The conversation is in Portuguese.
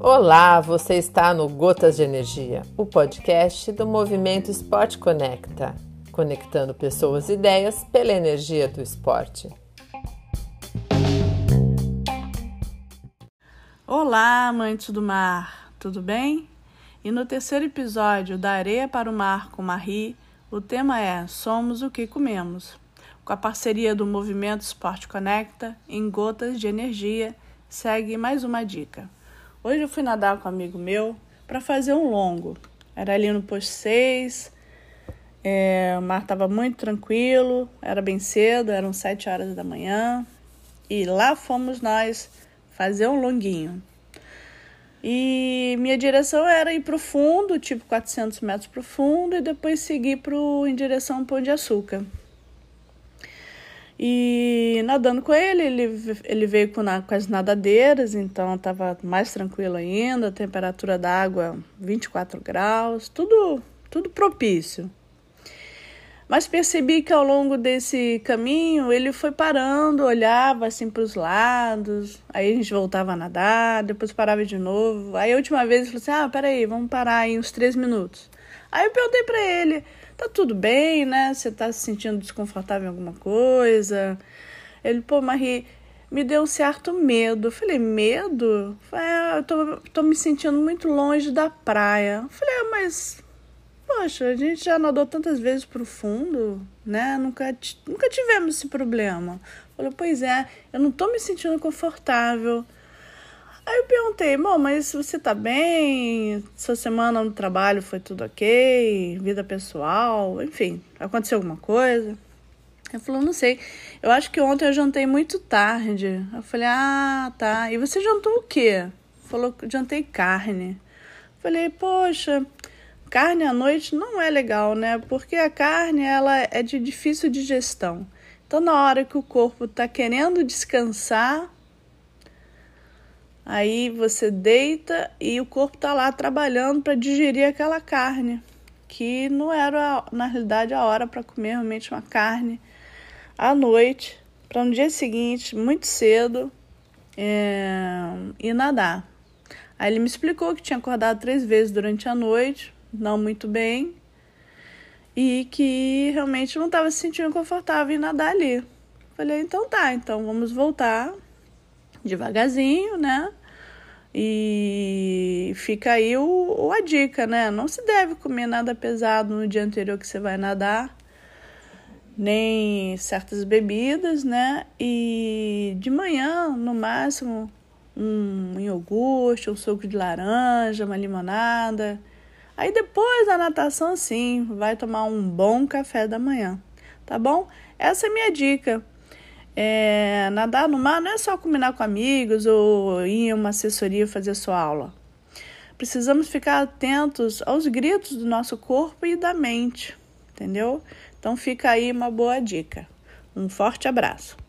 Olá, você está no Gotas de Energia, o podcast do Movimento Esporte Conecta, conectando pessoas e ideias pela energia do esporte. Olá, amantes do mar, tudo bem? E no terceiro episódio da Areia para o Mar com Marie, o tema é Somos o que comemos, com a parceria do Movimento Esporte Conecta em Gotas de Energia, segue mais uma dica. Hoje eu fui nadar com um amigo meu para fazer um longo. Era ali no posto 6, é, o mar estava muito tranquilo, era bem cedo, eram 7 horas da manhã. E lá fomos nós fazer um longuinho. E minha direção era ir para o fundo, tipo 400 metros para o fundo, e depois seguir pro, em direção ao Pão de Açúcar. E nadando com ele, ele, ele veio com, na, com as nadadeiras, então estava mais tranquilo ainda, temperatura da água 24 graus, tudo, tudo propício. Mas percebi que ao longo desse caminho ele foi parando, olhava assim para os lados, aí a gente voltava a nadar, depois parava de novo. Aí a última vez ele falou assim: Ah, peraí, vamos parar aí uns três minutos. Aí eu perguntei para ele: tá tudo bem, né? Você tá se sentindo desconfortável em alguma coisa? Ele, pô, Marie, me deu um certo medo. Eu falei, medo? É, eu tô, tô me sentindo muito longe da praia. Eu falei, ah, mas, poxa, a gente já nadou tantas vezes pro fundo, né? Nunca, nunca tivemos esse problema. Falei, pois é, eu não tô me sentindo confortável. Aí eu perguntei, bom, mas você tá bem? Sua semana no trabalho foi tudo ok? Vida pessoal? Enfim, aconteceu alguma coisa? Ele falou, não sei. Eu acho que ontem eu jantei muito tarde. Eu falei, ah, tá. E você jantou o quê? Falou jantei carne. Eu falei, poxa, carne à noite não é legal, né? Porque a carne, ela é de difícil digestão. Então, na hora que o corpo tá querendo descansar, Aí você deita e o corpo está lá trabalhando para digerir aquela carne, que não era na realidade a hora para comer realmente uma carne à noite, para no dia seguinte, muito cedo, é, ir nadar. Aí ele me explicou que tinha acordado três vezes durante a noite, não muito bem, e que realmente não estava se sentindo confortável em nadar ali. Falei, então tá, então vamos voltar devagarzinho, né? E fica aí o, a dica, né? Não se deve comer nada pesado no dia anterior que você vai nadar, nem certas bebidas, né? E de manhã, no máximo, um iogurte, um suco de laranja, uma limonada. Aí depois da natação, sim, vai tomar um bom café da manhã, tá bom? Essa é a minha dica. É, nadar no mar não é só combinar com amigos ou ir em uma assessoria fazer sua aula. Precisamos ficar atentos aos gritos do nosso corpo e da mente, entendeu? Então fica aí uma boa dica. Um forte abraço.